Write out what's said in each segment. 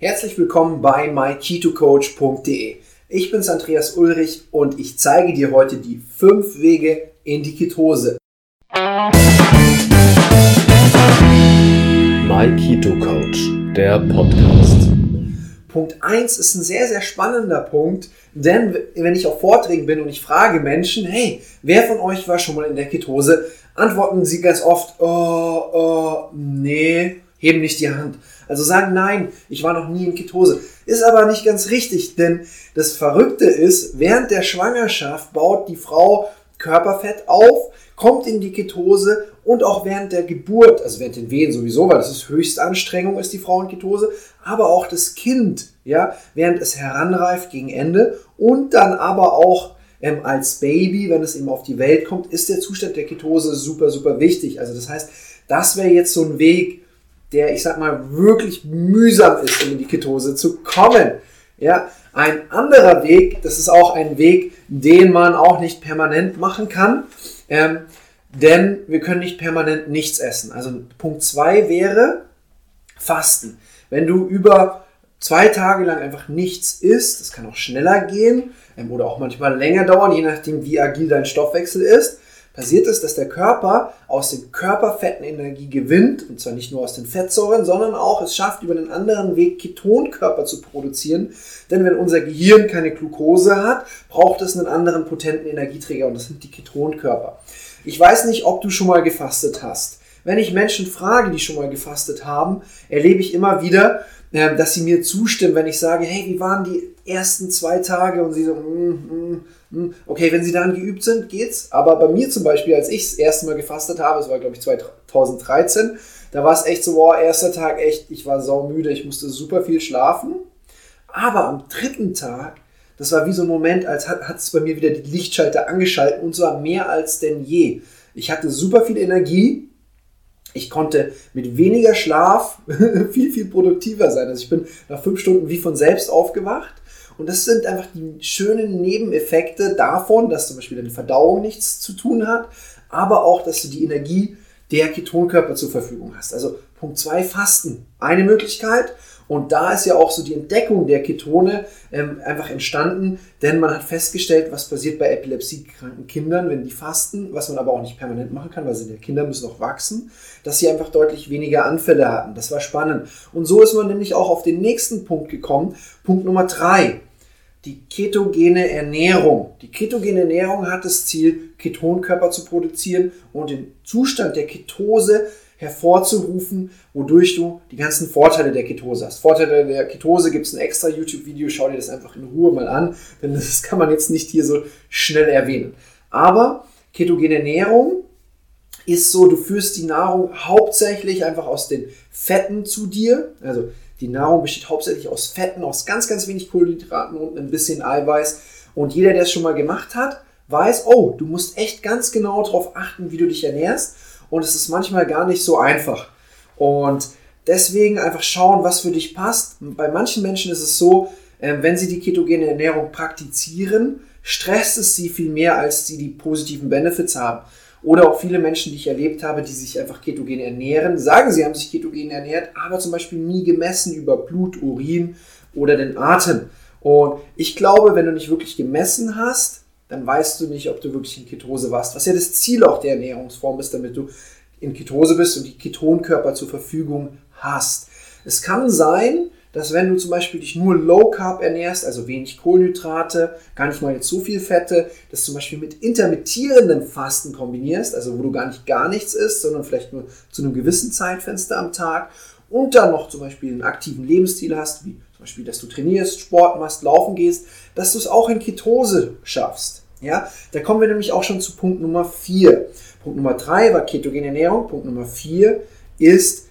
Herzlich willkommen bei myketocoach.de. Ich bin's Andreas Ulrich und ich zeige dir heute die fünf Wege in die Ketose. My Keto Coach, der Podcast. Punkt 1 ist ein sehr, sehr spannender Punkt, denn wenn ich auf Vorträgen bin und ich frage Menschen, hey, wer von euch war schon mal in der Ketose, antworten sie ganz oft, oh, oh, nee, heben nicht die Hand. Also sagen, nein, ich war noch nie in Ketose. Ist aber nicht ganz richtig, denn das Verrückte ist, während der Schwangerschaft baut die Frau Körperfett auf, kommt in die Ketose und auch während der Geburt, also während den Wehen sowieso, weil das ist Höchstanstrengung, ist die Frau in Ketose, aber auch das Kind, ja, während es heranreift gegen Ende und dann aber auch ähm, als Baby, wenn es eben auf die Welt kommt, ist der Zustand der Ketose super, super wichtig. Also das heißt, das wäre jetzt so ein Weg, der, ich sag mal, wirklich mühsam ist, um in die Ketose zu kommen. Ja, ein anderer Weg, das ist auch ein Weg, den man auch nicht permanent machen kann, ähm, denn wir können nicht permanent nichts essen. Also Punkt zwei wäre Fasten. Wenn du über zwei Tage lang einfach nichts isst, das kann auch schneller gehen ähm, oder auch manchmal länger dauern, je nachdem, wie agil dein Stoffwechsel ist, passiert es, dass der Körper aus den Körperfetten Energie gewinnt, und zwar nicht nur aus den Fettsäuren, sondern auch es schafft, über einen anderen Weg Ketonkörper zu produzieren. Denn wenn unser Gehirn keine Glucose hat, braucht es einen anderen potenten Energieträger und das sind die Ketonkörper. Ich weiß nicht, ob du schon mal gefastet hast. Wenn ich Menschen frage, die schon mal gefastet haben, erlebe ich immer wieder, dass sie mir zustimmen, wenn ich sage, hey, wie waren die ersten zwei Tage? Und sie so, mm, mm, mm. okay, wenn sie daran geübt sind, geht's. Aber bei mir zum Beispiel, als ich das erste Mal gefastet habe, das war glaube ich 2013, da war es echt so, boah, erster Tag echt, ich war saumüde, ich musste super viel schlafen. Aber am dritten Tag, das war wie so ein Moment, als hat es bei mir wieder die Lichtschalter angeschaltet und zwar mehr als denn je. Ich hatte super viel Energie, ich konnte mit weniger Schlaf viel, viel produktiver sein. Also ich bin nach fünf Stunden wie von selbst aufgewacht. Und das sind einfach die schönen Nebeneffekte davon, dass zum Beispiel deine Verdauung nichts zu tun hat, aber auch, dass du die Energie der Ketonkörper zur Verfügung hast. Also Punkt 2, Fasten. Eine Möglichkeit. Und da ist ja auch so die Entdeckung der Ketone ähm, einfach entstanden, denn man hat festgestellt, was passiert bei epilepsiekranken Kindern, wenn die fasten, was man aber auch nicht permanent machen kann, weil sie die Kinder müssen auch wachsen, dass sie einfach deutlich weniger Anfälle hatten. Das war spannend. Und so ist man nämlich auch auf den nächsten Punkt gekommen. Punkt Nummer drei die ketogene Ernährung. Die ketogene Ernährung hat das Ziel, Ketonkörper zu produzieren und den Zustand der Ketose hervorzurufen, wodurch du die ganzen Vorteile der Ketose hast. Vorteile der Ketose gibt es ein extra YouTube-Video, schau dir das einfach in Ruhe mal an, denn das kann man jetzt nicht hier so schnell erwähnen. Aber ketogene Ernährung ist so, du führst die Nahrung hauptsächlich einfach aus den Fetten zu dir. Also die Nahrung besteht hauptsächlich aus Fetten, aus ganz, ganz wenig Kohlenhydraten und ein bisschen Eiweiß. Und jeder, der es schon mal gemacht hat, weiß, oh, du musst echt ganz genau darauf achten, wie du dich ernährst und es ist manchmal gar nicht so einfach. Und deswegen einfach schauen, was für dich passt. Bei manchen Menschen ist es so, ähm, wenn sie die ketogene Ernährung praktizieren, stresst es sie viel mehr, als sie die positiven Benefits haben. Oder auch viele Menschen, die ich erlebt habe, die sich einfach ketogen ernähren, sagen, sie haben sich ketogen ernährt, aber zum Beispiel nie gemessen über Blut, Urin oder den Atem. Und ich glaube, wenn du nicht wirklich gemessen hast, dann weißt du nicht, ob du wirklich in Ketose warst. Was ja das Ziel auch der Ernährungsform ist, damit du in Ketose bist und die Ketonkörper zur Verfügung hast. Es kann sein, dass wenn du zum Beispiel dich nur Low Carb ernährst, also wenig Kohlenhydrate, gar nicht mal so viel Fette, das zum Beispiel mit intermittierendem Fasten kombinierst, also wo du gar nicht gar nichts isst, sondern vielleicht nur zu einem gewissen Zeitfenster am Tag und dann noch zum Beispiel einen aktiven Lebensstil hast, wie zum Beispiel, dass du trainierst, Sport machst, laufen gehst, dass du es auch in Ketose schaffst. Ja, da kommen wir nämlich auch schon zu Punkt Nummer 4. Punkt Nummer 3 war ketogene Ernährung. Punkt Nummer 4 ist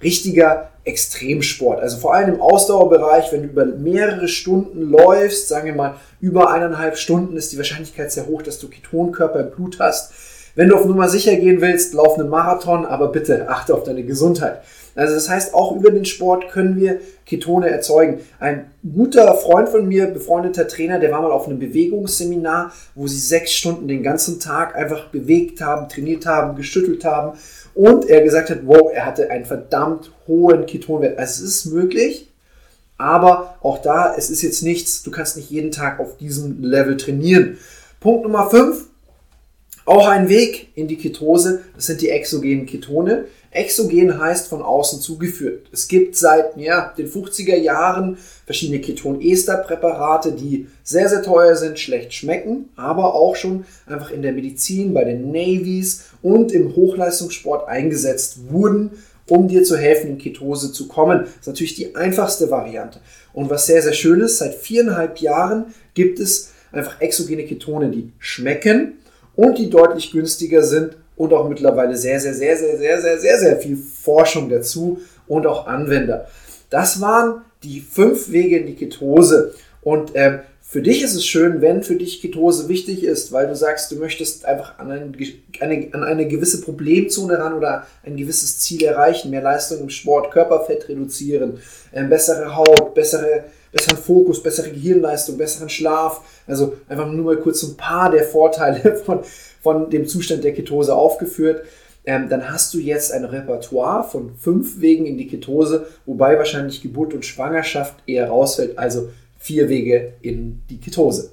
richtiger Extremsport. Also vor allem im Ausdauerbereich, wenn du über mehrere Stunden läufst, sagen wir mal über eineinhalb Stunden, ist die Wahrscheinlichkeit sehr hoch, dass du Ketonkörper im Blut hast. Wenn du auf Nummer sicher gehen willst, lauf einen Marathon, aber bitte achte auf deine Gesundheit. Also das heißt, auch über den Sport können wir Ketone erzeugen. Ein guter Freund von mir, befreundeter Trainer, der war mal auf einem Bewegungsseminar, wo sie sechs Stunden den ganzen Tag einfach bewegt haben, trainiert haben, geschüttelt haben. Und er gesagt hat, wow, er hatte einen verdammt hohen Ketonwert. Also es ist möglich, Aber auch da, es ist jetzt nichts, du kannst nicht jeden Tag auf diesem Level trainieren. Punkt Nummer 5, auch ein Weg in die Ketose, das sind die exogenen Ketone. Exogen heißt von außen zugeführt. Es gibt seit ja, den 50er Jahren verschiedene Keton-Ester-Präparate, die sehr, sehr teuer sind, schlecht schmecken, aber auch schon einfach in der Medizin, bei den Navies und im Hochleistungssport eingesetzt wurden, um dir zu helfen, in Ketose zu kommen. Das ist natürlich die einfachste Variante. Und was sehr, sehr schön ist, seit viereinhalb Jahren gibt es einfach exogene Ketone, die schmecken und die deutlich günstiger sind und auch mittlerweile sehr, sehr, sehr, sehr, sehr, sehr, sehr, sehr viel Forschung dazu und auch Anwender. Das waren die fünf Wege in die Ketose. Und ähm, für dich ist es schön, wenn für dich Ketose wichtig ist, weil du sagst, du möchtest einfach an, ein, eine, an eine gewisse Problemzone ran oder ein gewisses Ziel erreichen, mehr Leistung im Sport, Körperfett reduzieren, ähm, bessere Haut, bessere, besseren Fokus, bessere Gehirnleistung, besseren Schlaf. Also einfach nur mal kurz ein paar der Vorteile von, von dem Zustand der Ketose aufgeführt. Ähm, dann hast du jetzt ein Repertoire von fünf Wegen in die Ketose, wobei wahrscheinlich Geburt und Schwangerschaft eher rausfällt, also vier Wege in die Ketose.